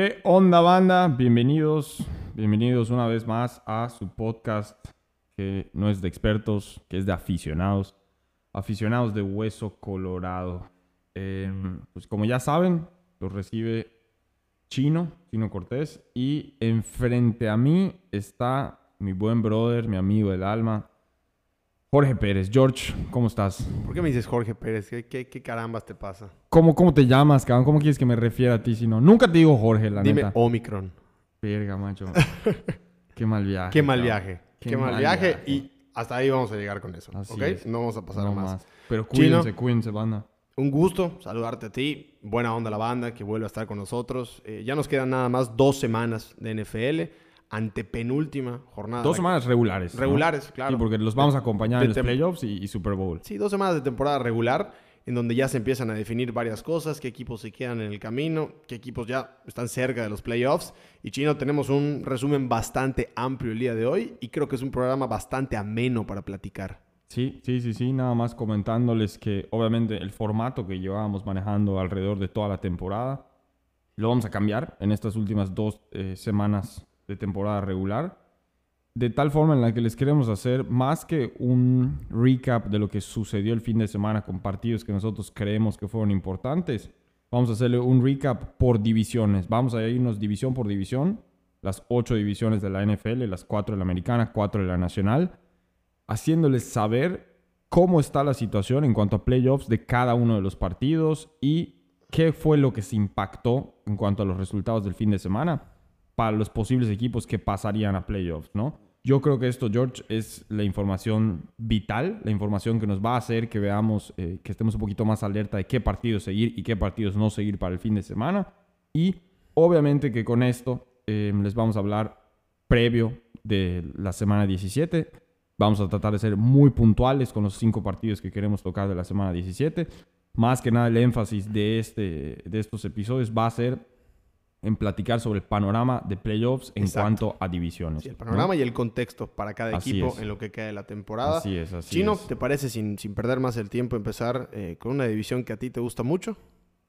¿Qué onda banda? Bienvenidos, bienvenidos una vez más a su podcast que no es de expertos, que es de aficionados, aficionados de hueso colorado. Em, pues como ya saben, los recibe Chino, Chino Cortés, y enfrente a mí está mi buen brother, mi amigo del alma, Jorge Pérez. George, ¿cómo estás? ¿Por qué me dices Jorge Pérez? ¿Qué, qué, qué carambas te pasa? ¿Cómo, ¿Cómo te llamas, cabrón? ¿Cómo quieres que me refiera a ti si no? Nunca te digo Jorge, la Dime neta. Omicron. Verga, macho. Qué mal viaje. Qué mal cabrón. viaje. Qué Qué, mal, mal viaje. viaje. Y hasta ahí vamos a llegar con eso. Así ¿Ok? es. No vamos a pasar No a más. más. Pero Chino. cuídense, cuídense, banda. Un gusto saludarte a ti. Buena onda la banda que vuelve a estar con nosotros. Eh, ya nos quedan nada más dos semanas de NFL. Antepenúltima jornada. Dos semanas regulares. ¿no? Regulares, claro. Sí, porque los vamos a acompañar de en los playoffs y, y Super Bowl. Sí, dos semanas de temporada regular, en donde ya se empiezan a definir varias cosas, qué equipos se quedan en el camino, qué equipos ya están cerca de los playoffs. Y Chino, tenemos un resumen bastante amplio el día de hoy y creo que es un programa bastante ameno para platicar. Sí, sí, sí, sí. Nada más comentándoles que obviamente el formato que llevábamos manejando alrededor de toda la temporada lo vamos a cambiar en estas últimas dos eh, semanas de temporada regular. De tal forma en la que les queremos hacer más que un recap de lo que sucedió el fin de semana con partidos que nosotros creemos que fueron importantes. Vamos a hacerle un recap por divisiones. Vamos a irnos división por división. Las ocho divisiones de la NFL, las cuatro de la americana, cuatro de la nacional haciéndoles saber cómo está la situación en cuanto a playoffs de cada uno de los partidos y qué fue lo que se impactó en cuanto a los resultados del fin de semana para los posibles equipos que pasarían a playoffs, ¿no? Yo creo que esto, George, es la información vital, la información que nos va a hacer que veamos, eh, que estemos un poquito más alerta de qué partidos seguir y qué partidos no seguir para el fin de semana. Y obviamente que con esto eh, les vamos a hablar previo de la semana 17. Vamos a tratar de ser muy puntuales con los cinco partidos que queremos tocar de la semana 17. Más que nada el énfasis de, este, de estos episodios va a ser en platicar sobre el panorama de playoffs en Exacto. cuanto a divisiones. Sí, el ¿no? panorama y el contexto para cada Así equipo es. en lo que queda de la temporada. Así es, así Chino, es. ¿te parece sin, sin perder más el tiempo empezar eh, con una división que a ti te gusta mucho?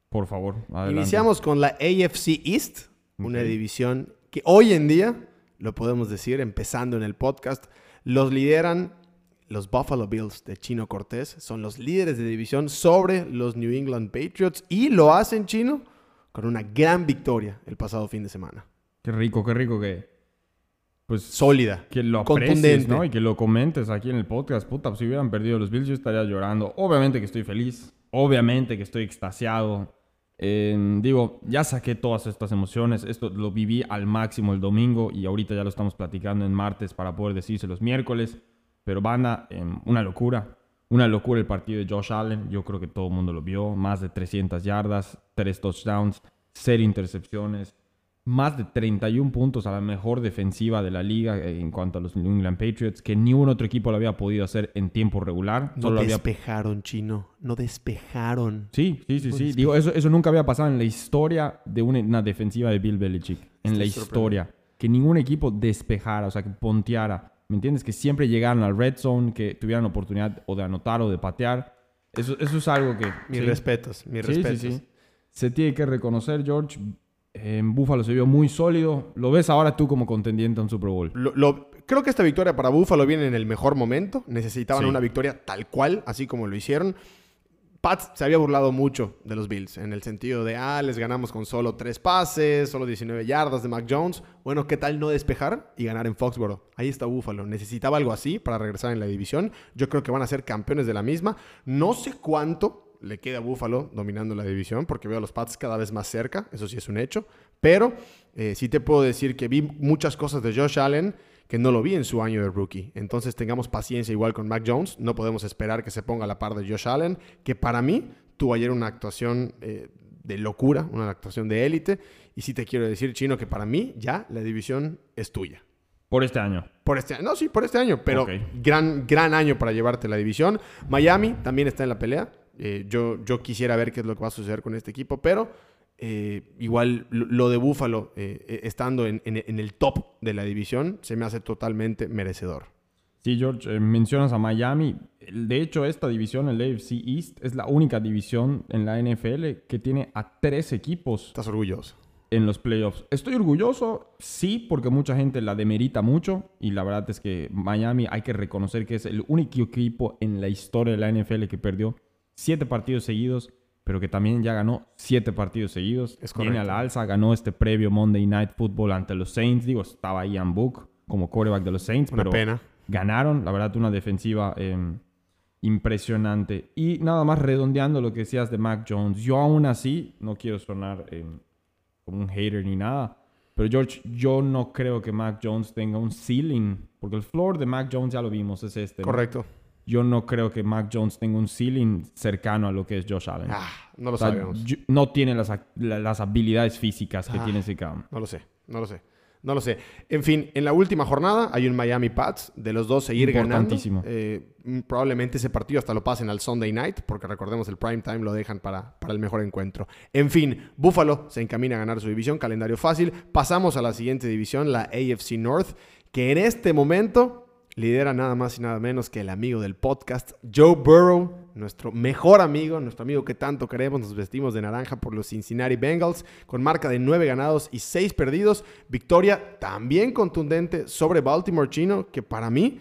Por favor, adelante. Iniciamos con la AFC East, una división que hoy en día, lo podemos decir, empezando en el podcast, los lideran los Buffalo Bills de Chino Cortés. Son los líderes de división sobre los New England Patriots y lo hacen Chino con una gran victoria el pasado fin de semana. Qué rico, qué rico que... Pues Sólida. que lo aprecies. ¿no? Y que lo comentes aquí en el podcast. Puta, si hubieran perdido los Bills yo estaría llorando. Obviamente que estoy feliz. Obviamente que estoy extasiado. Eh, digo, ya saqué todas estas emociones. Esto lo viví al máximo el domingo y ahorita ya lo estamos platicando en martes para poder decirse los miércoles. Pero banda, eh, una locura. Una locura el partido de Josh Allen. Yo creo que todo el mundo lo vio. Más de 300 yardas, 3 touchdowns, 0 intercepciones más de 31 puntos a la mejor defensiva de la liga en cuanto a los New England Patriots, que ningún otro equipo lo había podido hacer en tiempo regular. No Solo había... despejaron, Chino. No despejaron. Sí, sí, sí, No sí. Digo, eso, eso nunca había pasado en la historia de una, una defensiva de Bill Belichick. En la historia. Que ningún equipo despejara, o sea, que ponteara. ¿Me entiendes? Que siempre llegaran al red zone, que tuvieran oportunidad o de anotar o de patear. Eso, eso es algo que... Mis sí. respetos, mis Sí, respetos. sí. Se tiene que reconocer, George. En Buffalo se vio muy sólido. Lo ves ahora tú como contendiente a un Super Bowl. Lo- lo- creo que esta victoria para Buffalo viene en el mejor momento. Necesitaban una victoria tal cual, así como lo hicieron. Pat se había burlado mucho de los Bills, en el sentido de, ah, les ganamos con solo tres pases, solo 19 yardas de Mac Jones. Bueno, ¿qué tal no despejar y ganar en Foxboro? Ahí está Buffalo. Necesitaba algo así para regresar en la división. Yo creo que van a ser campeones de la misma. No sé cuánto le queda a Buffalo dominando la división, porque veo a los Pats cada vez más cerca, eso sí es un hecho. Pero eh, sí te puedo decir que vi muchas cosas de Josh Allen que no lo vi en su año de rookie. Entonces tengamos paciencia igual con Mac Jones. No podemos esperar que se ponga a la par de Josh Allen, que para mí tuvo ayer una actuación eh, de locura, una actuación de élite. Y sí te quiero decir, Chino, que para mí ya la división es tuya. Por este año. Por este año, no, sí, por este año, pero gran, gran año para llevarte la división. Miami también está en la pelea. Eh, yo, yo quisiera ver qué es lo que va a suceder con este equipo, pero eh, igual lo, de Buffalo, eh, eh, estando en, en- en el top de la división, se me hace totalmente merecedor. Sí, George, eh, mencionas a Miami. De hecho, esta división, el AFC East, es la única división en la NFL que tiene a tres equipos. Estás orgulloso. en los playoffs. Estoy orgulloso, sí, porque mucha gente la demerita mucho y la verdad es que Miami hay que reconocer que es el único equipo en la historia de la NFL que perdió siete partidos seguidos, pero que también ya ganó siete partidos seguidos. Es Viene a correcto. la alza, ganó este previo Monday Night Football ante los Saints. Digo, estaba Ian Book como quarterback de los Saints, Una pero pena. ganaron. La verdad, una defensiva eh, impresionante. Y nada más redondeando lo que decías de Mac Jones. Yo aún así, no quiero sonar eh, como un hater ni nada. Pero George, yo no creo que Mac Jones tenga un ceiling. Porque el floor de Mac Jones ya lo vimos, es este. ¿no? Yo no creo que Mac Jones tenga un ceiling cercano a lo que es Josh Allen. Ah, no lo O sea, sabemos. no tiene las, las habilidades físicas que Ah. tiene ese cabrón. No lo sé, no lo sé. No lo sé. En fin, en la última jornada hay un Miami Pats. De los dos seguir ganando. Importantísimo. Eh, mm, probablemente ese partido hasta lo pasen al Sunday night, porque recordemos el prime time lo dejan para, para el mejor encuentro. En fin, Buffalo se encamina a ganar su división, calendario fácil. Pasamos a la siguiente división, la AFC North, que en este momento lidera nada más y nada menos que el amigo del podcast, Joe Burrow, nuestro mejor amigo, nuestro amigo que tanto queremos. Nos vestimos de naranja por los Cincinnati Bengals, con marca de 9 ganados y 6 perdidos. Victoria también contundente sobre Baltimore Chino, que para mí,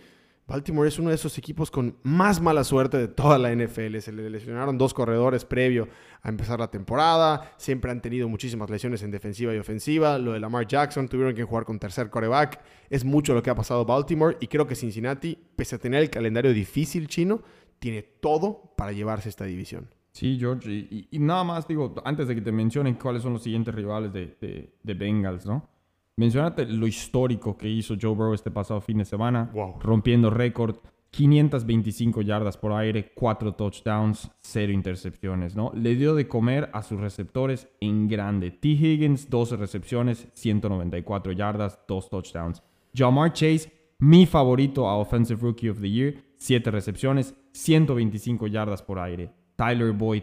Baltimore es uno de esos equipos con más mala suerte de toda la NFL. Se le lesionaron dos corredores previo a empezar la temporada. Siempre han tenido muchísimas lesiones en defensiva y ofensiva. Lo de Lamar Jackson, tuvieron que jugar con tercer coreback. Es mucho lo que ha pasado Baltimore y creo que Cincinnati, pese a tener el calendario difícil chino, tiene todo para llevarse esta división. Sí, George. Y, nada más, digo, antes de que te mencionen cuáles son los siguientes rivales de Bengals, ¿no? Mencionate lo histórico que hizo Joe Burrow este pasado fin de semana, Wow. rompiendo récord, 525 yardas por aire, 4 touchdowns, 0 intercepciones, ¿no? Le dio de comer a sus receptores en grande. T. Higgins, 12 recepciones, 194 yardas, 2 touchdowns. Jamar Chase, mi favorito a Offensive Rookie of the Year, 7 recepciones, 125 yardas por aire. Tyler Boyd,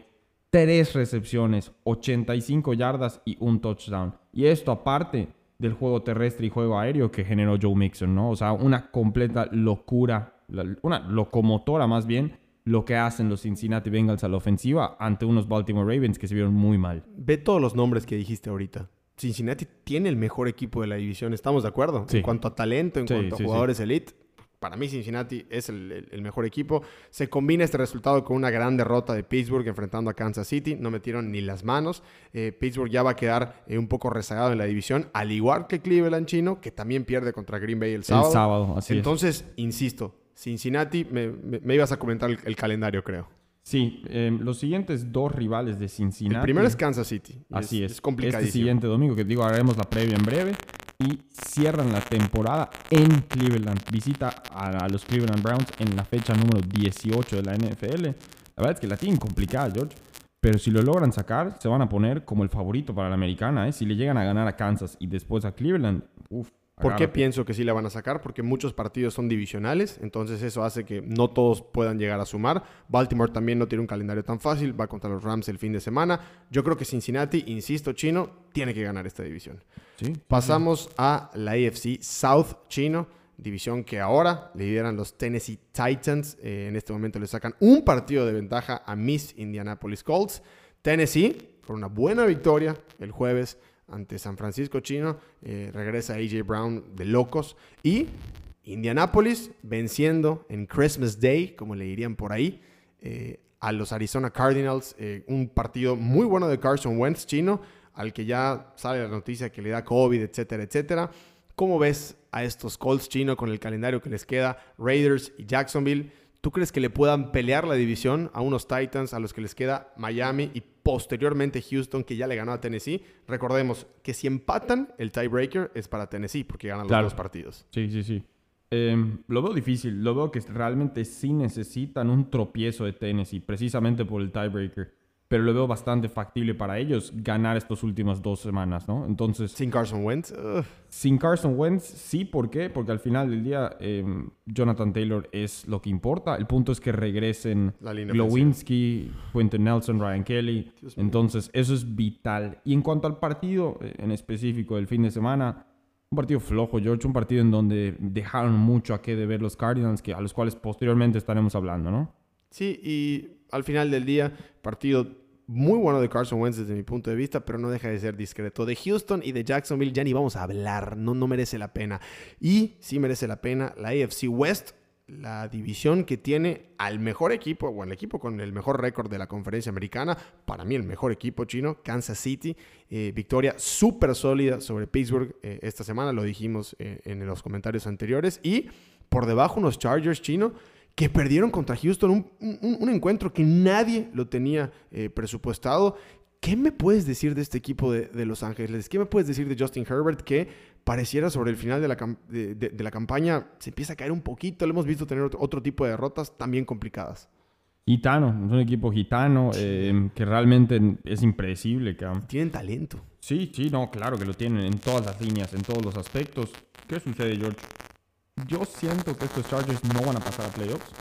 3 recepciones, 85 yardas y un touchdown. Y esto aparte del juego terrestre y juego aéreo que generó Joe Mixon, ¿no? O sea, una completa locura, una locomotora más bien, lo que hacen los Cincinnati Bengals a la ofensiva ante unos Baltimore Ravens que se vieron muy mal. Ve todos los nombres que dijiste ahorita. Cincinnati tiene el mejor equipo de la división, ¿estamos de acuerdo? Sí. En cuanto a talento, en Sí, cuanto a sí. jugadores elite, para mí Cincinnati es el, el- mejor equipo. Se combina este resultado con una gran derrota de Pittsburgh enfrentando a Kansas City. No metieron ni las manos. Eh, Pittsburgh ya va a quedar eh, un poco rezagado en la división, al igual que Cleveland chino, que también pierde contra Green Bay el sábado. El sábado, así es. Entonces, insisto, Cincinnati, me, me- me ibas a comentar el, el calendario, creo. Sí, eh, los siguientes dos rivales de Cincinnati. El primero es Kansas City. Así es. Es complicadísimo. Este siguiente domingo, que digo, haremos la previa en breve. Y cierran la temporada en Cleveland. Visita a, los Cleveland Browns en la fecha número 18 de la NFL. La verdad es que la tienen complicada, George. Pero si lo logran sacar, se van a poner como el favorito para la americana. ¿eh? Si le llegan a ganar a Kansas y después a Cleveland, uff. ¿Por qué pienso que sí la van a sacar? Porque muchos partidos son divisionales, entonces eso hace que no todos puedan llegar a sumar. Baltimore también no tiene un calendario tan fácil, va contra los Rams el fin de semana. Yo creo que Cincinnati, insisto, chino, tiene que ganar esta división. Sí. Pasamos a la AFC South chino, división que ahora lideran los Tennessee Titans. Eh, en este momento le sacan un partido de ventaja a Miss Indianapolis Colts. Tennessee, por una buena victoria el jueves ante San Francisco chino, eh, regresa AJ Brown de locos. Y Indianapolis venciendo en Christmas Day, como le dirían por ahí, eh, a los Arizona Cardinals. eh, un partido muy bueno de Carson Wentz chino, al que ya sale la noticia que le da COVID, etcétera, etcétera. ¿Cómo ves a estos Colts chino con el calendario que les queda, Raiders y Jacksonville? ¿Tú crees que le puedan pelear la división a unos Titans a los que les queda Miami y posteriormente Houston que ya le ganó a Tennessee? Recordemos que si empatan, el tiebreaker es para Tennessee porque ganan Claro. los dos partidos. Sí, sí, sí. Eh, lo veo difícil. Lo veo que realmente sí necesitan un tropiezo de Tennessee, precisamente por el tiebreaker. Pero lo veo bastante factible para ellos ganar estas últimas dos semanas, ¿no? Entonces, Sin Carson Wentz, ugh, sin Carson Wentz, sí, ¿por qué? Porque al final del día, eh, Jonathan Taylor es lo que importa. El punto es que regresen Glowinski, Quentin Nelson, Ryan Kelly. Entonces, eso es vital. Y en cuanto al partido eh, en específico del fin de semana, un partido flojo, George, un partido en donde dejaron mucho a qué deber los Cardinals, que, a los cuales posteriormente estaremos hablando, ¿no? Sí, y al final del día, partido muy bueno de Carson Wentz desde mi punto de vista, pero no deja de ser discreto. De Houston y de Jacksonville ya ni vamos a hablar, no, no merece la pena. Y sí merece la pena la AFC West, la división que tiene al mejor equipo, o el equipo con el mejor récord de la conferencia americana, para mí el mejor equipo chino, Kansas City, eh, victoria súper sólida sobre Pittsburgh eh, esta semana, lo dijimos eh, en los comentarios anteriores, y por debajo unos Chargers chino que perdieron contra Houston, un, encuentro que nadie lo tenía presupuestado. ¿Qué me puedes decir de este equipo de, de Los Ángeles? ¿Qué me puedes decir de Justin Herbert que pareciera sobre el final de la, de, la, campaña se empieza a caer un poquito. Lo hemos visto tener otro, tipo de derrotas también complicadas. Gitano, es un equipo gitano eh, que realmente es impredecible. Tienen talento. Sí, sí, no, claro que lo tienen en todas las líneas, en todos los aspectos. ¿Qué sucede, George? Yo siento que estos Chargers no van a pasar a playoffs.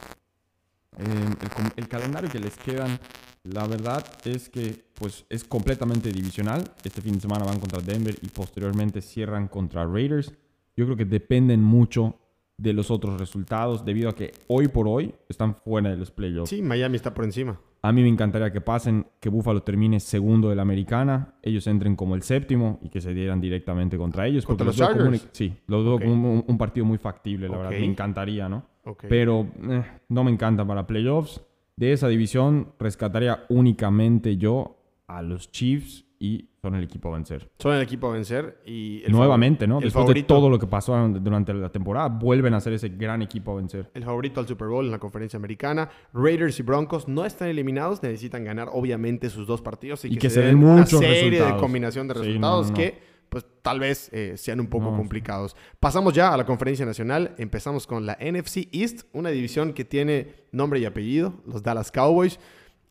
Eh, el, el, calendario que les quedan la verdad es que pues es completamente divisional. Este fin de semana van contra Denver y posteriormente cierran contra Raiders. Yo creo que dependen mucho de los otros resultados debido a que hoy por hoy están fuera de los playoffs. Sí, Miami está por encima. A mí me encantaría que pasen, que Buffalo termine segundo de la americana, ellos entren como el séptimo y que se dieran directamente contra ellos. ¿Contra los Chargers? sí, lo veo como un, partido muy factible, la verdad. Me encantaría, ¿no? Pero eh, no me encanta para playoffs. De esa división rescataría únicamente yo a los Chiefs y son el equipo a vencer. Son el equipo a vencer y... Nuevamente, ¿no? Después de todo lo que pasó durante la temporada, vuelven a ser ese gran equipo a vencer. El favorito al Super Bowl en la conferencia americana. Raiders y Broncos no están eliminados, necesitan ganar obviamente sus dos partidos y, que, se, den una serie de combinación de resultados que pues tal vez eh, sean un poco complicados. Pasamos ya a la conferencia nacional. Empezamos con la NFC East, una división que tiene nombre y apellido, los Dallas Cowboys.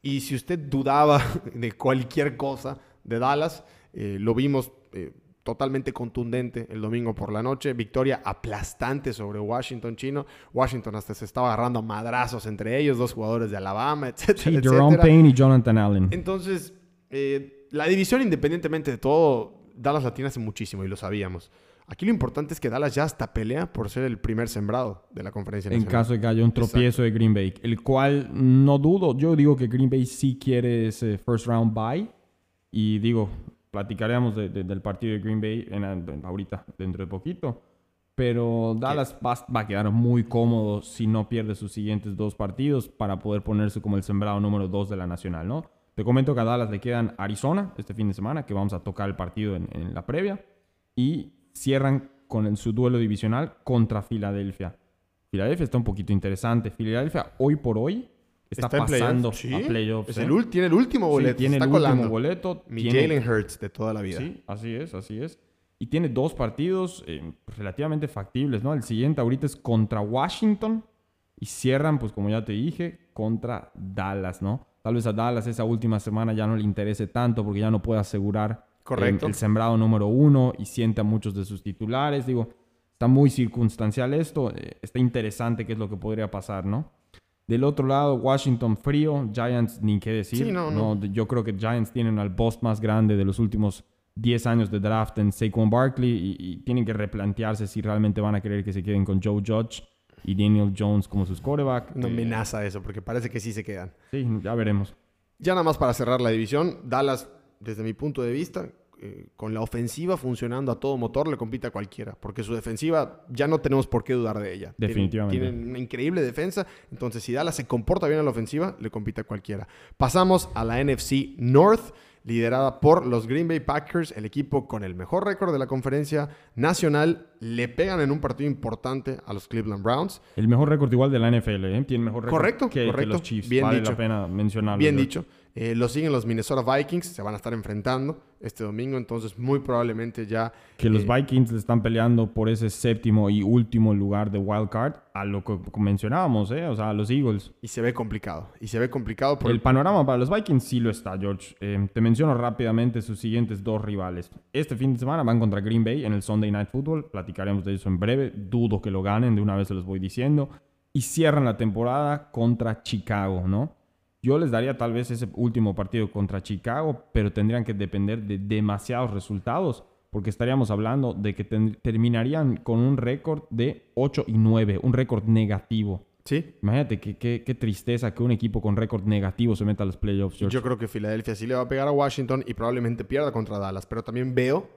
Y si usted dudaba de cualquier cosa de Dallas, eh, lo vimos eh, totalmente contundente el domingo por la noche. Victoria aplastante sobre Washington chino. Washington hasta se estaba agarrando madrazos entre ellos, dos jugadores de Alabama, etcétera. Jerome Payne y Jonathan Allen. Entonces, la división, independientemente de todo, Dallas la tiene hace muchísimo y lo sabíamos. Aquí lo importante es que Dallas ya hasta pelea por ser el primer sembrado de la conferencia nacional. En caso de que haya un tropiezo de Green Bay, el cual no dudo. Yo digo que Green Bay sí quiere ese first round bye. Y digo, platicaremos del partido de Green Bay en, ahorita, dentro de poquito. Pero Dallas va, va, a quedar muy cómodo si no pierde sus siguientes dos partidos para poder ponerse como el sembrado número dos de la nacional, ¿no? Te comento que a Dallas le quedan Arizona este fin de semana, que vamos a tocar el partido en, la previa. Y cierran con su duelo divisional contra Filadelfia. Filadelfia está un poquito interesante. Filadelfia hoy por hoy está, pasando a playoffs. ¿eh? tiene el último boleto. tiene el último boleto. Mi Jalen Hurts de toda la vida. Sí, así es, así es. Y tiene dos partidos eh, relativamente factibles, ¿no? El siguiente ahorita es contra Washington y cierran, pues como ya te dije, contra Dallas, ¿no? Tal vez a Dallas esa última semana ya no le interese tanto porque ya no puede asegurar Correcto. El, sembrado número uno y siente a muchos de sus titulares. Digo, está muy circunstancial esto. Eh, está interesante qué es lo que podría pasar, ¿no? Del otro lado, Washington frío, Giants ni qué decir. Sí, no, no. Yo creo que Giants tienen al boss más grande de los últimos 10 años de draft en Saquon Barkley y, y, tienen que replantearse si realmente van a querer que se queden con Joe Judge y Daniel Jones como sus quarterback. No amenaza eso, porque parece que sí se quedan. Sí, ya veremos. Ya nada más para cerrar la división, Dallas, desde mi punto de vista, eh, con la ofensiva funcionando a todo motor, le compite a cualquiera, porque su defensiva ya no tenemos por qué dudar de ella. Definitivamente. Tienen, una increíble defensa, entonces si Dallas se comporta bien en la ofensiva, le compite a cualquiera. Pasamos a la NFC North liderada por los Green Bay Packers, el equipo con el mejor récord de la conferencia nacional. Le pegan en un partido importante a los Cleveland Browns. El mejor récord igual de la NFL, ¿eh? Tiene mejor récord correcto, que, correcto. los Chiefs. Bien vale dicho. la pena mencionarlo. Bien dicho. Eh, lo siguen los Minnesota Vikings, se van a estar enfrentando este domingo, entonces muy probablemente ya... Que los eh, Vikings le están peleando por ese séptimo y último lugar de wild card, a lo que mencionábamos, ¿eh? o sea, a los Eagles. Y se ve complicado, y se ve complicado por... El panorama para los Vikings sí lo está, George. Eh, te menciono rápidamente sus siguientes dos rivales. Este fin de semana van contra Green Bay en el Sunday Night Football, platicaremos de eso en breve, dudo que lo ganen, de una vez se los voy diciendo. Y cierran la temporada contra Chicago, ¿no? Yo les daría tal vez ese último partido contra Chicago, pero tendrían que depender de demasiados resultados, porque estaríamos hablando de que terminarían con un récord de 8 y 9, un récord negativo. Sí. Imagínate qué, tristeza que un equipo con récord negativo se meta a los playoffs. George. Yo creo que Filadelfia sí le va a pegar a Washington y probablemente pierda contra Dallas, pero también veo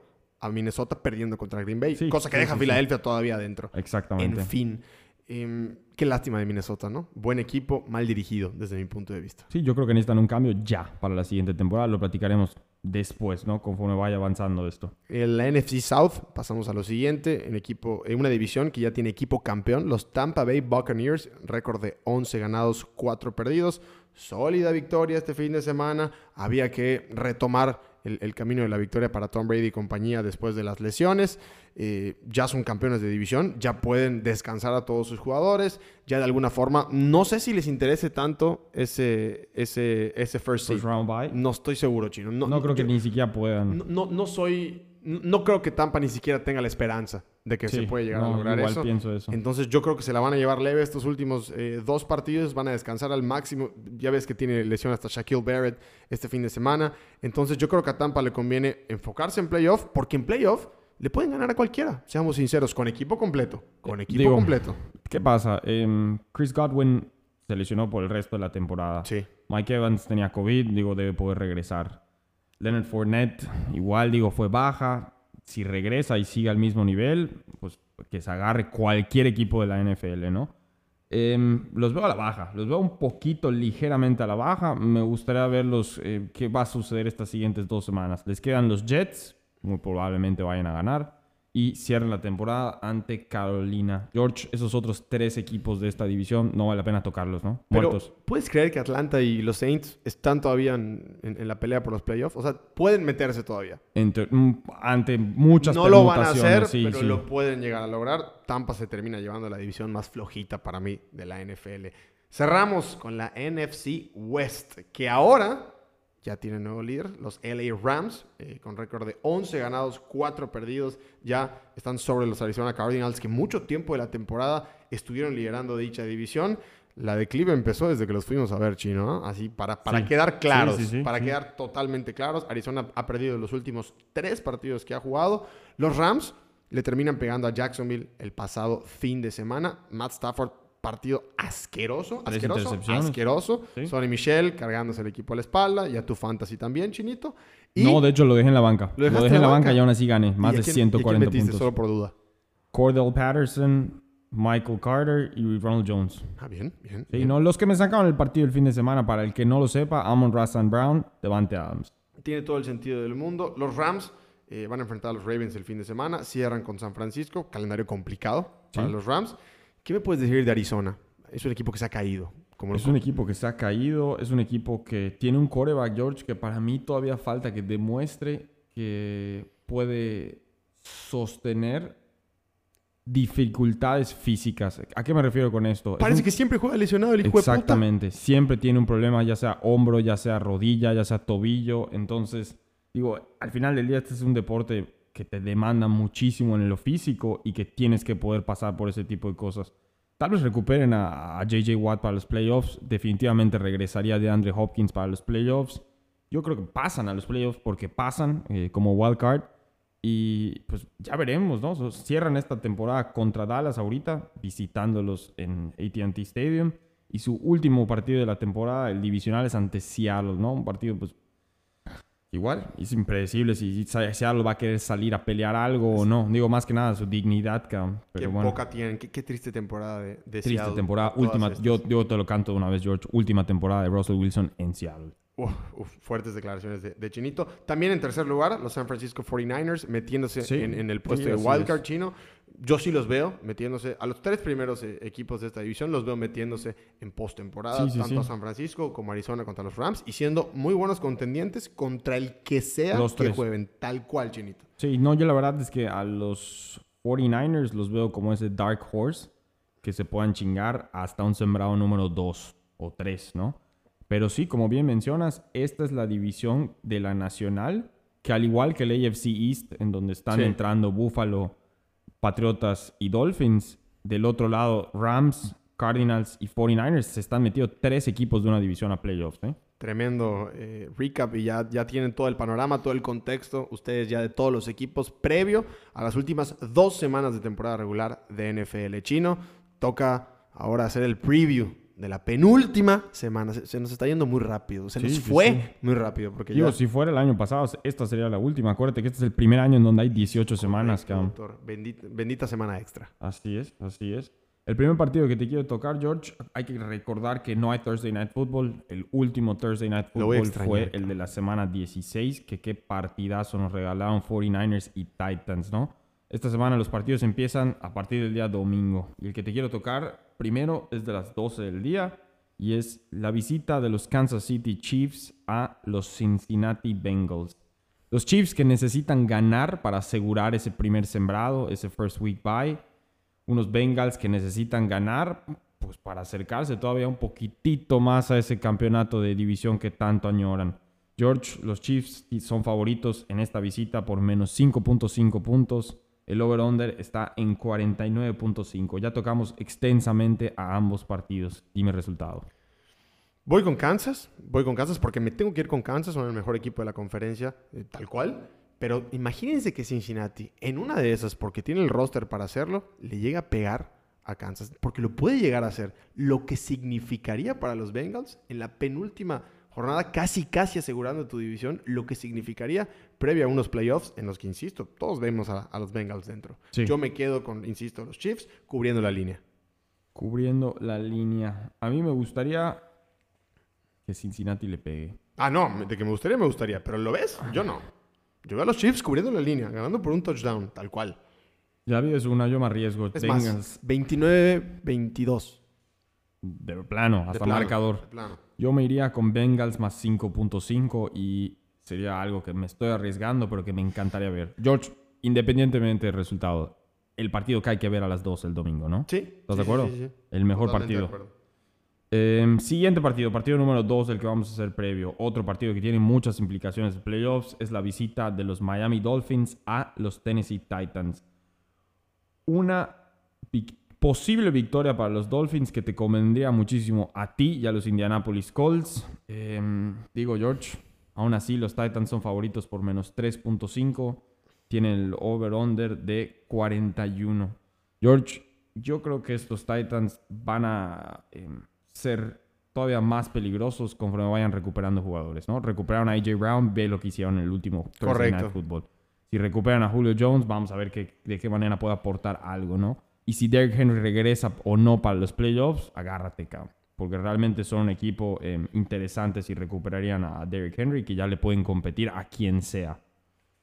a Minnesota perdiendo contra Green Bay, Sí, cosa que sí, deja a. Filadelfia todavía adentro. Exactamente. En fin, em, qué lástima de Minnesota, ¿no? Buen equipo, mal dirigido desde mi punto de vista. Sí, yo creo que necesitan un cambio ya para la siguiente temporada. Lo platicaremos después, ¿no? Conforme vaya avanzando esto. En la NFC South pasamos a lo siguiente, en equipo en una división que ya tiene equipo campeón, los Tampa Bay Buccaneers, récord de 11 ganados, 4 perdidos. Sólida victoria este fin de semana. Había que retomar el, el camino de la victoria para Tom Brady y compañía después de las lesiones. Eh, ya son campeones de división, ya pueden descansar a todos sus jugadores. Ya de alguna forma, no sé si les interese tanto ese, ese, ese first round bye. No estoy seguro, Chino. No, No, creo que ni siquiera puedan. no, no, no soy. No creo que Tampa ni siquiera tenga la esperanza de que se puede llegar a lograr igual eso. pienso eso. Entonces yo creo que se la van a llevar leve estos últimos eh, dos partidos. Van a descansar al máximo. Ya ves que tiene lesión hasta Shaquille Barrett este fin de semana. Entonces yo creo que a Tampa le conviene enfocarse en playoff. Porque en playoff le pueden ganar a cualquiera. Seamos sinceros. Con equipo completo. Con equipo Digo, completo. ¿Qué pasa? Em, Chris Godwin se lesionó por el resto de la temporada. Sí. Mike Evans tenía COVID, digo, debe poder regresar. Leonard Fournette, igual, digo, fue baja. Si regresa y sigue al mismo nivel, pues que se agarre cualquier equipo de la NFL, ¿no? Em, los veo a la baja, los veo un poquito ligeramente a la baja. Me gustaría verlos, eh, qué va a suceder estas siguientes dos semanas. Les quedan los Jets, muy probablemente vayan a ganar. Y cierran la temporada ante Carolina. George, esos otros tres equipos de esta división, no vale la pena tocarlos, ¿no? Pero, Muertos. ¿puedes creer que Atlanta y los Saints están todavía en, en- en la pelea por los playoffs? O sea, pueden meterse todavía. Entre- mm, ante muchas no lo van a hacer, sí, pero sí. lo pueden llegar a lograr. Tampa se termina llevando la división más flojita para mí de la NFL. Cerramos con la NFC West, que ahora ya tiene nuevo líder, los LA Rams, eh, con récord de 11 ganados, 4 perdidos. Ya están sobre los Arizona Cardinals, que mucho tiempo de la temporada estuvieron liderando dicha división. La declive empezó desde que los fuimos a ver, Chino. ¿no? Así, para, para Sí. quedar claros, Sí, sí, sí, para quedar totalmente claros. Arizona ha perdido los últimos tres partidos que ha jugado. Los Rams le terminan pegando a Jacksonville el pasado fin de semana. Matt Stafford, partido asqueroso, Tres asqueroso, asqueroso. Sí. Sonny Michel cargándose el equipo a la espalda y a tu fantasy también, Chinito. Y No, de hecho lo dejé en la banca. ¿Lo Lo, dejé en la banca? banca? y aún así gané. Más ¿y a de quién- y a quién 140 metiste puntos. solo por duda? Cordell Patterson, Michael Carter y Ronald Jones. Ah, bien, bien. Sí, bien. no, los que me sacaron el partido el fin de semana, para el que no lo sepa, Amon Rassan Brown, Devante Adams. Tiene todo el sentido del mundo. Los Rams eh, van a enfrentar a los Ravens el fin de semana. Cierran con San Francisco. Calendario complicado para Sí. los Rams. ¿Qué me puedes decir de Arizona? Es un equipo que se ha caído. Como Es un equipo que se ha caído, es un equipo que tiene un coreback, George, que para mí todavía falta que demuestre que puede sostener dificultades físicas. ¿A qué me refiero con esto? Es Parece un- que siempre juega lesionado el hijo de puta. Exactamente. Siempre tiene un problema, ya sea hombro, ya sea rodilla, ya sea tobillo. Entonces, digo, al final del día este es un deporte que te demanda muchísimo en lo físico y que tienes que poder pasar por ese tipo de cosas. Tal vez recuperen a, a JJ Watt para los playoffs. Definitivamente regresaría de Andre Hopkins para los playoffs. Yo creo que pasan a los playoffs porque pasan eh, como wild card. Y pues ya veremos, ¿no? Cierran esta temporada contra Dallas ahorita, visitándolos en ATT Stadium. Y su último partido de la temporada, el divisional, es ante Seattle, ¿no? Un partido, pues, igual, es impredecible si Seattle va a querer salir a pelear algo o no. Digo, más que nada su dignidad, cabrón. Qué bueno, poca tienen. Qué, qué triste temporada de, de triste Seattle. temporada. Última, yo, yo te lo canto de una vez, George. Última temporada de Russell Wilson en Seattle. Uf, uf, fuertes declaraciones de, de Chinito. También en tercer lugar, los San Francisco 49ers metiéndose Sí, en, en el puesto sí, de wildcard chino. Yo sí los veo metiéndose, a los tres primeros eh, equipos de esta división los veo metiéndose en postemporada, Sí, sí, tanto sí. a San Francisco como Arizona contra los Rams, y siendo muy buenos contendientes contra el que sea Los que tres. jueguen, tal cual, Chinito. Sí, no, yo la verdad es que a los 49ers los veo como ese Dark Horse que se puedan chingar hasta un sembrado número 2 o 3, ¿no? Pero sí, como bien mencionas, esta es la división de la nacional, que al igual que el AFC East, en donde están entrando Buffalo, Patriotas y Dolphins, del otro lado Rams, Cardinals y 49ers, se están metiendo tres equipos de una división a playoffs, ¿eh? Tremendo eh, recap y ya, ya tienen todo el panorama, todo el contexto, ustedes ya de todos los equipos previo a las últimas dos semanas de temporada regular de NFL chino. Toca ahora hacer el preview de la penúltima semana. Se, se nos está yendo muy rápido. Se Sí, nos fue sí. muy rápido. Porque Digo, ya... si fuera el año pasado, esta sería la última. Acuérdate que este es el primer año en donde hay 18 semanas, Correcto, doctor. Bendita, bendita semana extra. Así es, así es. El primer partido que te quiero tocar, George, hay que recordar que no hay Thursday Night Football. El último Thursday Night Football extrañar, fue el de la semana 16, que qué partidazo nos regalaron 49ers y Titans, ¿no? Esta semana los partidos empiezan a partir del día domingo. Y el que te quiero tocar primero es de las 12 del día y es la visita de los Kansas City Chiefs a los Cincinnati Bengals. Los Chiefs que necesitan ganar para asegurar ese primer sembrado, ese first week bye. Unos Bengals que necesitan ganar pues para acercarse todavía un poquitito más a ese campeonato de división que tanto añoran. George, los Chiefs son favoritos en esta visita por menos 5.5 puntos. El over-under está en 49.5. Ya tocamos extensamente a ambos partidos. Dime resultado. Voy con Kansas, voy con Kansas porque me tengo que ir con Kansas, son el mejor equipo de la conferencia, eh, tal cual. Pero imagínense que Cincinnati, en una de esas, porque tiene el roster para hacerlo, le llega a pegar a Kansas, porque lo puede llegar a hacer. Lo que significaría para los Bengals en la penúltima jornada, casi, casi asegurando tu división, lo que significaría previa a unos playoffs en los que, insisto, todos vemos a, a los Bengals dentro. Sí. Yo me quedo con, insisto, los Chiefs cubriendo la línea. Cubriendo la línea. A mí me gustaría que Cincinnati le pegue. Ah, no, de que me gustaría, me gustaría. Pero ¿lo ves? Yo no. Yo veo a los Chiefs cubriendo la línea, ganando por un touchdown, tal cual. Ya vives una, yo me arriesgo. Es Tengas más, 29-22. de plano, De hasta plano, marcador. de plano. Yo me iría con Bengals más 5.5 y sería algo que me estoy arriesgando, pero que me encantaría ver. George, independientemente del resultado, el partido que hay que ver a las 2 el domingo, ¿no? Sí. ¿Estás sí, de acuerdo? sí, sí. El mejor Totalmente de partido. acuerdo. Eh, siguiente partido, partido número 2, el que vamos a hacer previo. Otro partido que tiene muchas implicaciones de playoffs es la visita de los Miami Dolphins a los Tennessee Titans. Una posible victoria para los Dolphins que te convendría muchísimo a ti y a los Indianapolis Colts. Eh, digo, George, aún así los Titans son favoritos por menos 3.5. Tienen el over-under de 41. George, yo creo que estos Titans van a eh, ser todavía más peligrosos conforme vayan recuperando jugadores, ¿no? Recuperaron a AJ Brown, ve lo que hicieron en el último Correcto. Night Football. Si recuperan a Julio Jones, vamos a ver qué- de qué manera puede aportar algo, ¿no? Y si Derrick Henry regresa o no para los playoffs, agárrate, cabrón. Porque realmente son un equipo eh, interesante si recuperarían a Derrick Henry, que ya le pueden competir a quien sea.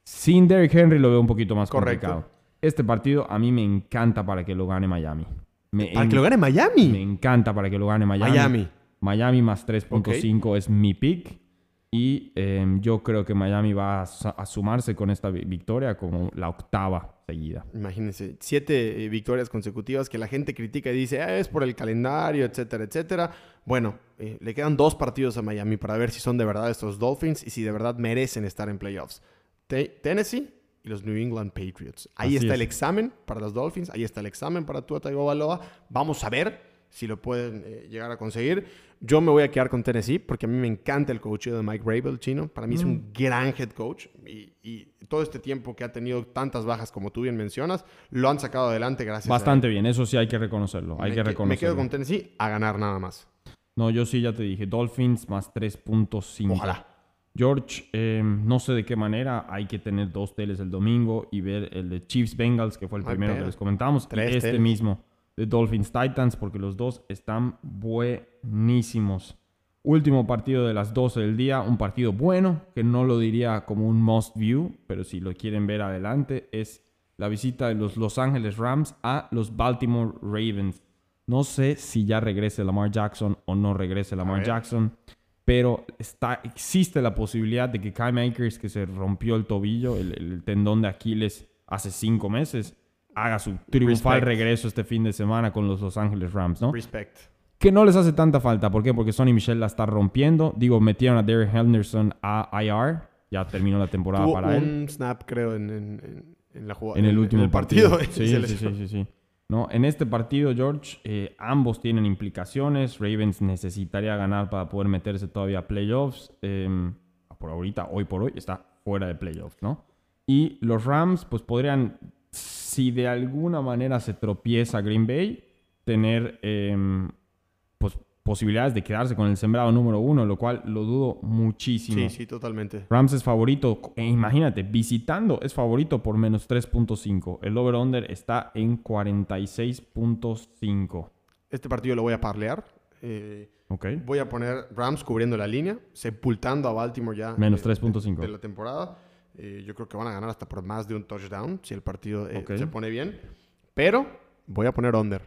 Sin Derrick Henry lo veo un poquito más Correcto. complicado. Este partido a mí me encanta para que lo gane Miami. Me, Para en- que lo gane Miami. me encanta para que lo gane Miami. Miami. Miami más 3.5 es mi pick. Y eh, yo creo que Miami va a, sumarse con esta vi- victoria como la octava seguida. Imagínense, siete eh, victorias consecutivas que la gente critica y dice, "Ah, es por el calendario, etcétera, etcétera. Bueno, eh, le quedan dos partidos a Miami para ver si son de verdad estos Dolphins y si de verdad merecen estar en playoffs. Te- Tennessee y los New England Patriots. Ahí Así está es. el examen para los Dolphins, ahí está el examen para Tua Tagovailoa. Vamos a ver si lo pueden eh, llegar a conseguir. Yo me voy a quedar con Tennessee porque a mí me encanta el coacheo de Mike Rabel, chino. Para mí es Mm. un gran head coach y, y todo este tiempo que ha tenido tantas bajas como tú bien mencionas, lo han sacado adelante gracias Bastante bien, eso sí hay que reconocerlo. Hay me, que que- me reconocerlo. quedo con Tennessee a ganar nada más. No, yo sí ya te dije, Dolphins más 3.5. Ojalá. George, eh, no sé de qué manera hay que tener dos teles el domingo y ver el de Chiefs Bengals, que fue el primero que les comentamos, Tres y este teles. mismo de Dolphins Titans, porque los dos están buenísimos. Último partido de las 12 del día, un partido bueno, que no lo diría como un must view, pero si lo quieren ver adelante, es la visita de los Los Angeles Rams a los Baltimore Ravens. No sé si ya regrese Lamar Jackson o no regrese Lamar. Jackson, pero está, existe la posibilidad de que Kyle Akers, que se rompió el tobillo, el, el tendón de Aquiles hace cinco meses, haga su triunfal Respect. regreso este fin de semana con los Los Angeles Rams, ¿no? Respect. Que no les hace tanta falta. ¿Por qué? Porque Sonny Michel la está rompiendo. Digo, metieron a Derek Henderson a IR. Ya terminó la temporada Tuvo para él. un snap, creo, en, en- en- en la jugada. En el último partido. y Sí, se sí, sí, sí, sí. No, en este partido, George, eh, ambos tienen implicaciones. Ravens necesitaría ganar para poder meterse todavía a playoffs. Eh, por ahorita, hoy por hoy, está fuera de playoffs, ¿no? Y los Rams, pues podrían, si de alguna manera se tropieza Green Bay, tener em, pues, posibilidades de quedarse con el sembrado número uno, lo cual lo dudo muchísimo. Sí, sí, totalmente. Rams es favorito, e imagínate, visitando es favorito por menos 3.5. El over-under está en 46.5. Este partido lo voy a parlear. Eh, Ok. voy a poner Rams cubriendo la línea, sepultando a Baltimore ya. Menos de- de- 3.5. De, la temporada. Eh, yo creo que van a ganar hasta por más de un touchdown si el partido eh, se pone bien. Pero voy a poner under.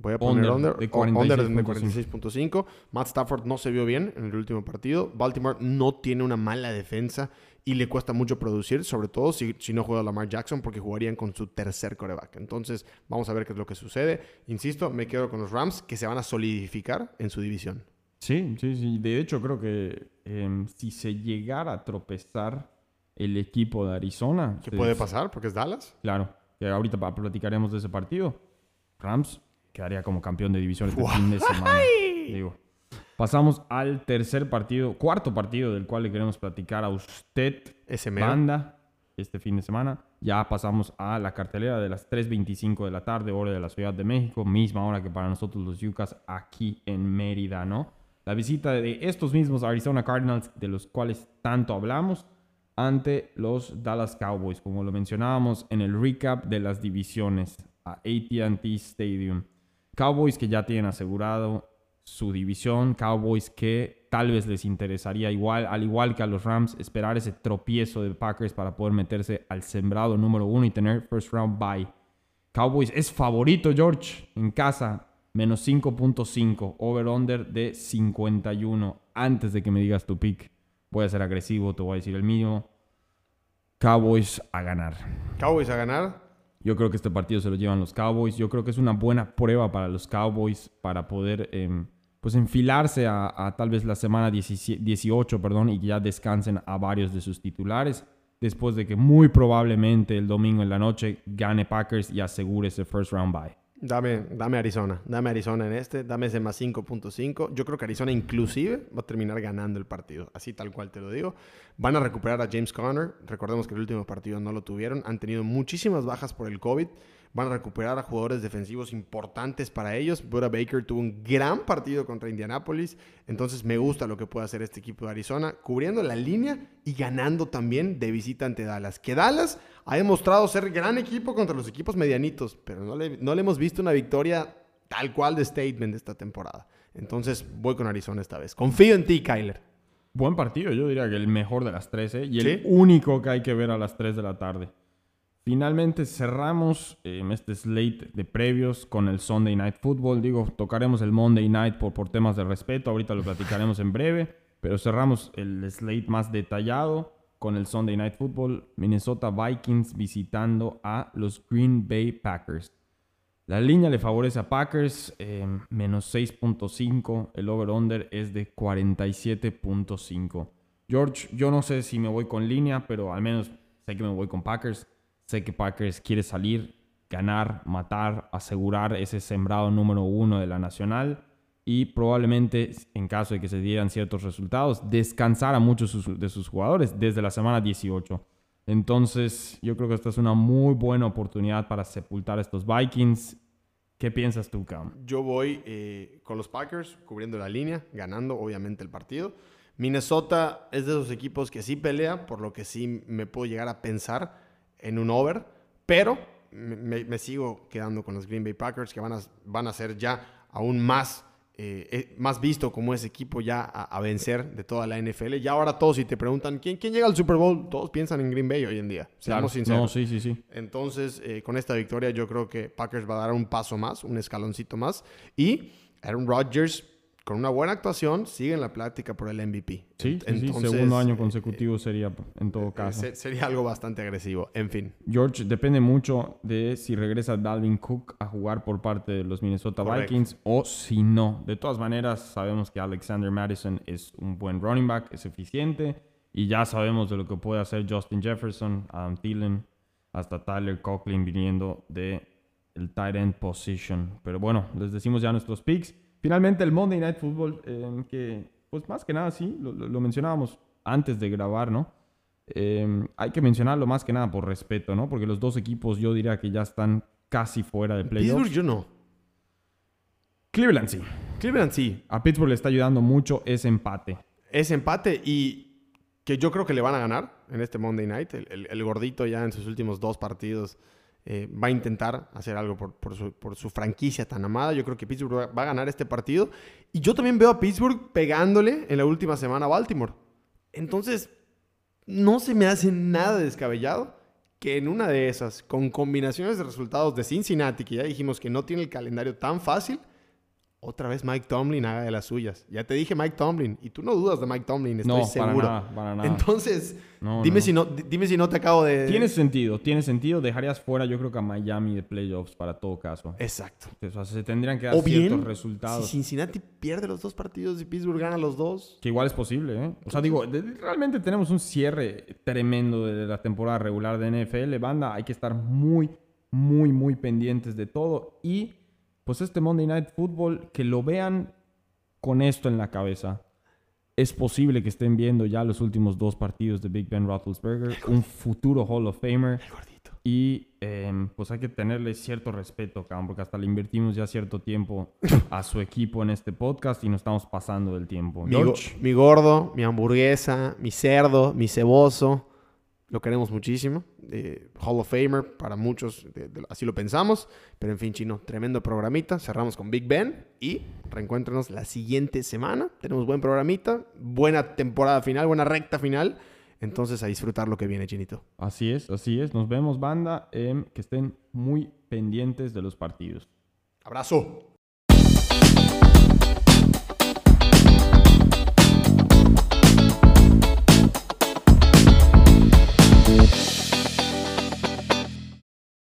Voy a poner Under under. de o- under de 46.5. 46.5. Matt Stafford no se vio bien en el último partido. Baltimore no tiene una mala defensa y le cuesta mucho producir, sobre todo si, si no juega Lamar Jackson, porque jugarían con su tercer coreback. Entonces, vamos a ver qué es lo que sucede. Insisto, me quedo con los Rams, que se van a solidificar en su división. Sí, sí, sí. De hecho, creo que em, si se llegara a tropezar el equipo de Arizona... ¿Qué puede pasar? Porque es Dallas. Claro, que ahorita platicaremos de ese partido. Rams quedaría como campeón de división este fin de semana. Digo. Pasamos al tercer partido, cuarto partido del cual le queremos platicar a usted, Ese banda, este fin de semana. Ya pasamos a la cartelera de las 3.25 de la tarde, hora de la Ciudad de México, misma hora que para nosotros los Yucas aquí en Mérida, ¿no? La visita de estos mismos Arizona Cardinals, de los cuales tanto hablamos, ante los Dallas Cowboys, como lo mencionábamos en el recap de las divisiones a ATT Stadium. Cowboys que ya tienen asegurado su división, Cowboys que tal vez les interesaría igual, al igual que a los Rams, esperar ese tropiezo de Packers para poder meterse al sembrado número uno y tener first round bye. Cowboys es favorito, George, en casa, menos 5.5, over-under de 51. Antes de que me digas tu pick, voy a ser agresivo, te voy a decir el mínimo. Cowboys a ganar. Cowboys a ganar. Yo creo que este partido se lo llevan los Cowboys. Yo creo que es una buena prueba para los Cowboys para poder em, pues enfilarse a, a tal vez la semana 17 18 perdón, y que ya descansen a varios de sus titulares. Después de que muy probablemente el domingo en la noche gane Packers y asegure ese first round bye. Dame, dame Arizona. Dame Arizona en este. Dame ese más 5.5. Yo creo que Arizona inclusive va a terminar ganando el partido. Así tal cual te lo digo. Van a recuperar a James Conner. Recordemos que el último partido no lo tuvieron. Han tenido muchísimas bajas por el COVID. Van a recuperar a jugadores defensivos importantes para ellos. Buda Baker tuvo un gran partido contra Indianapolis. Entonces me gusta lo que puede hacer este equipo de Arizona, cubriendo la línea y ganando también de visita ante Dallas. Que Dallas ha demostrado ser gran equipo contra los equipos medianitos, pero no le, no le hemos visto una victoria tal cual de statement esta temporada. Entonces voy con Arizona esta vez. Confío en ti, Kyler. Buen partido, yo diría que el mejor de las 13 y el Sí. único que hay que ver a las 3 de la tarde. Finalmente cerramos eh, este slate de previos con el Sunday Night Football. Digo, tocaremos el Monday Night por, por temas de respeto, ahorita lo platicaremos en breve, pero cerramos el slate más detallado con el Sunday Night Football. Minnesota Vikings visitando a los Green Bay Packers. La línea le favorece a Packers, eh, menos 6.5. El over-under es de 47.5. George, yo no sé si me voy con línea, pero al menos sé que me voy con Packers. Sé que Packers quiere salir, ganar, matar, asegurar ese sembrado número uno de la nacional y probablemente, en caso de que se dieran ciertos resultados, descansar a muchos de sus jugadores desde la semana 18. Entonces, yo creo que esta es una muy buena oportunidad para sepultar a estos Vikings. ¿Qué piensas tú, Cam? Yo voy eh, con los Packers, cubriendo la línea, ganando obviamente el partido. Minnesota es de esos equipos que sí pelea, por lo que sí me puedo llegar a pensar en un over, pero me, sigo quedando con los Green Bay Packers, que van a, van a ser ya aún más, eh, eh, más visto como ese equipo ya a, a vencer de toda la NFL. Y ahora todos, si te preguntan, ¿quién, ¿quién llega al Super Bowl? Todos piensan en Green Bay hoy en día, seamos sinceros. No, sí, sí, sí. Entonces, eh, con esta victoria, yo creo que Packers va a dar un paso más, un escaloncito más. Y Aaron Rodgers, con una buena actuación, sigue en la plática por el MVP. Sí. Entonces, Segundo año eh, consecutivo sería en todo eh, caso. se- sería algo bastante agresivo. En fin. George, depende mucho de si regresa Dalvin Cook a jugar por parte de los Minnesota Correcto. Vikings o si no. De todas maneras, sabemos que Alexander Madison es un buen running back, es eficiente y ya sabemos de lo que puede hacer Justin Jefferson, Adam Thielen, hasta Tyler Conklin viniendo de el tight end position. Pero bueno, les decimos ya nuestros picks. Finalmente el Monday Night Football, eh, que pues más que nada sí, lo, mencionábamos antes de grabar, ¿no? Eh, hay que mencionarlo más que nada por respeto, ¿no? Porque los dos equipos yo diría que ya están casi fuera de playoffs. Pittsburgh, yo no. Cleveland sí. Cleveland sí. A Pittsburgh le está ayudando mucho ese empate. Ese empate y que yo creo que le van a ganar en este Monday Night. El, el- el gordito ya en sus últimos dos partidos eh, va a intentar hacer algo por, su, por su franquicia tan amada. Yo creo que Pittsburgh va a ganar este partido. Y yo también veo a Pittsburgh pegándole en la última semana a Baltimore. Entonces, no se me hace nada descabellado que en una de esas, con combinaciones de resultados de Cincinnati, que ya dijimos que no tiene el calendario tan fácil, otra vez Mike Tomlin haga de las suyas. Ya te dije Mike Tomlin, y tú no dudas de Mike Tomlin, estoy no, seguro. para nada, para nada. Entonces, No, dime, no. Si no, di- dime si no te acabo de... Tiene sentido, tiene sentido. Dejarías fuera, yo creo que a Miami de playoffs para todo caso. Exacto. O sea, se tendrían que dar O ciertos bien, resultados. si Cincinnati pierde los dos partidos y Pittsburgh gana los dos, Que igual es posible, ¿eh? O sea, digo, realmente tenemos un cierre tremendo de la temporada regular de NFL. Banda, hay que estar muy, muy, muy pendientes de todo. Y, pues, este Monday Night Football, que lo vean con esto en la cabeza. Es posible que estén viendo ya los últimos dos partidos de Big Ben Roethlisberger, un futuro Hall of Famer. el gordito. Y em, pues hay que tenerle cierto respeto, cabrón, porque hasta le invertimos ya cierto tiempo a su equipo en este podcast y nos estamos pasando del tiempo. Mi, go- mi gordo, mi hamburguesa, mi cerdo, mi ceboso. Lo queremos muchísimo. Eh, Hall of Famer para muchos, de- de- así lo pensamos. Pero en fin, chino, tremendo programita. Cerramos con Big Ben y reencuéntranos la siguiente semana. Tenemos buen programita, buena temporada final, buena recta final. Entonces a disfrutar lo que viene, chinito. así es, así es. Nos vemos, banda. em, que estén muy pendientes de los partidos. Abrazo.